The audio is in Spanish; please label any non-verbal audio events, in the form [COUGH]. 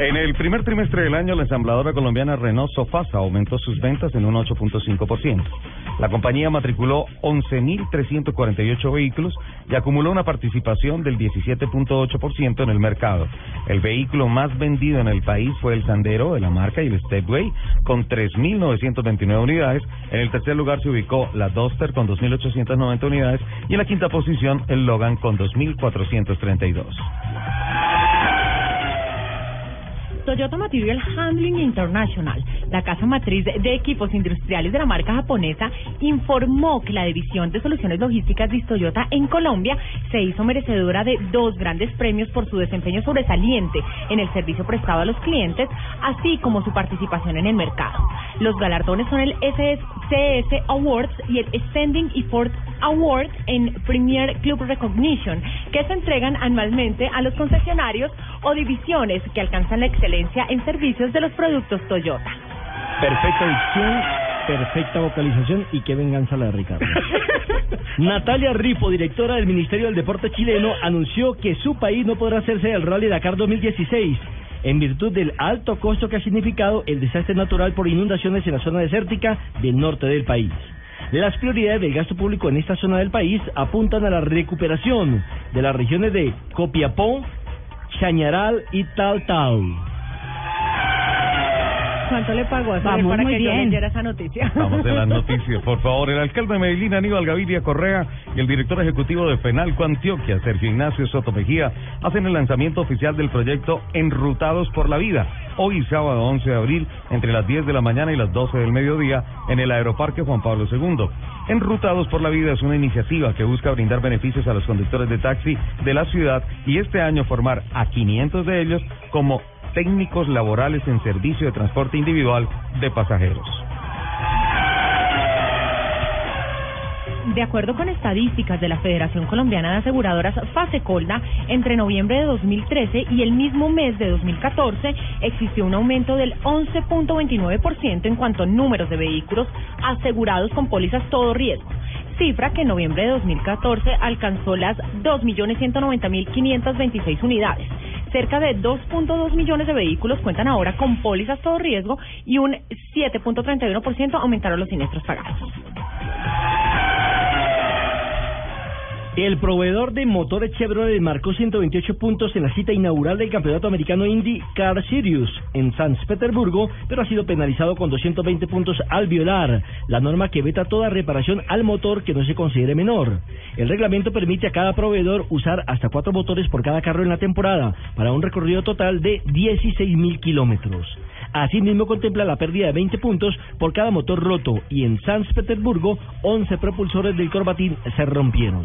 En el primer trimestre del año, la ensambladora colombiana Renault Sofasa aumentó sus ventas en un 8.5%. La compañía matriculó 11.348 vehículos y acumuló una participación del 17.8% en el mercado. El vehículo más vendido en el país fue el Sandero de la marca y el Stepway con 3.929 unidades. En el tercer lugar se ubicó la Duster con 2.890 unidades y en la quinta posición el Logan con 2.432. Toyota Material Handling International, la casa matriz de equipos industriales de la marca japonesa, informó que la división de soluciones logísticas de Toyota en Colombia se hizo merecedora de dos grandes premios por su desempeño sobresaliente en el servicio prestado a los clientes, así como su participación en el mercado. Los galardones son el SSCS Awards y el Standing Effort Award en Premier Club Recognition, que se entregan anualmente a los concesionarios o divisiones que alcanzan la excelencia en servicios de los productos Toyota. Perfecta dicción, perfecta vocalización y qué venganza la de Ricardo. [LAUGHS] Natalia Rifo, directora del Ministerio del Deporte chileno, anunció que su país no podrá hacerse del Rally Dakar 2016 en virtud del alto costo que ha significado el desastre natural por inundaciones en la zona desértica del norte del país. Las prioridades del gasto público en esta zona del país apuntan a la recuperación de las regiones de Copiapó, Chañaral y Tal Tal. ¿Cuánto le pagó a Vamos para muy que yo bien. leyera esa noticia? Vamos a las [LAUGHS] noticias, por favor. El alcalde de Medellín, Aníbal Gaviria Correa, y el director ejecutivo de Penalco Antioquia, Sergio Ignacio Soto Mejía, hacen el lanzamiento oficial del proyecto Enrutados por la Vida, hoy sábado 11 de abril, entre las 10 de la mañana y las 12 del mediodía, en el Aeroparque Juan Pablo II. Enrutados por la Vida es una iniciativa que busca brindar beneficios a los conductores de taxi de la ciudad y este año formar a 500 de ellos como técnicos laborales en servicio de transporte individual de pasajeros. De acuerdo con estadísticas de la Federación Colombiana de Aseguradoras Fasecolda, entre noviembre de 2013 y el mismo mes de 2014 existió un aumento del 11.29% en cuanto a números de vehículos asegurados con pólizas todo riesgo, cifra que en noviembre de 2014 alcanzó las 2.190.526 unidades. Cerca de 2.2 millones de vehículos cuentan ahora con pólizas todo riesgo y un 7.31% aumentaron los siniestros pagados. El proveedor de motores Chevrolet marcó 128 puntos en la cita inaugural del Campeonato Americano Indy Car Series en San Petersburgo, pero ha sido penalizado con 220 puntos al violar la norma que veta toda reparación al motor que no se considere menor. El reglamento permite a cada proveedor usar hasta cuatro motores por cada carro en la temporada para un recorrido total de 16 mil kilómetros. Asimismo contempla la pérdida de 20 puntos por cada motor roto y en San Petersburgo 11 propulsores del Corbatín se rompieron.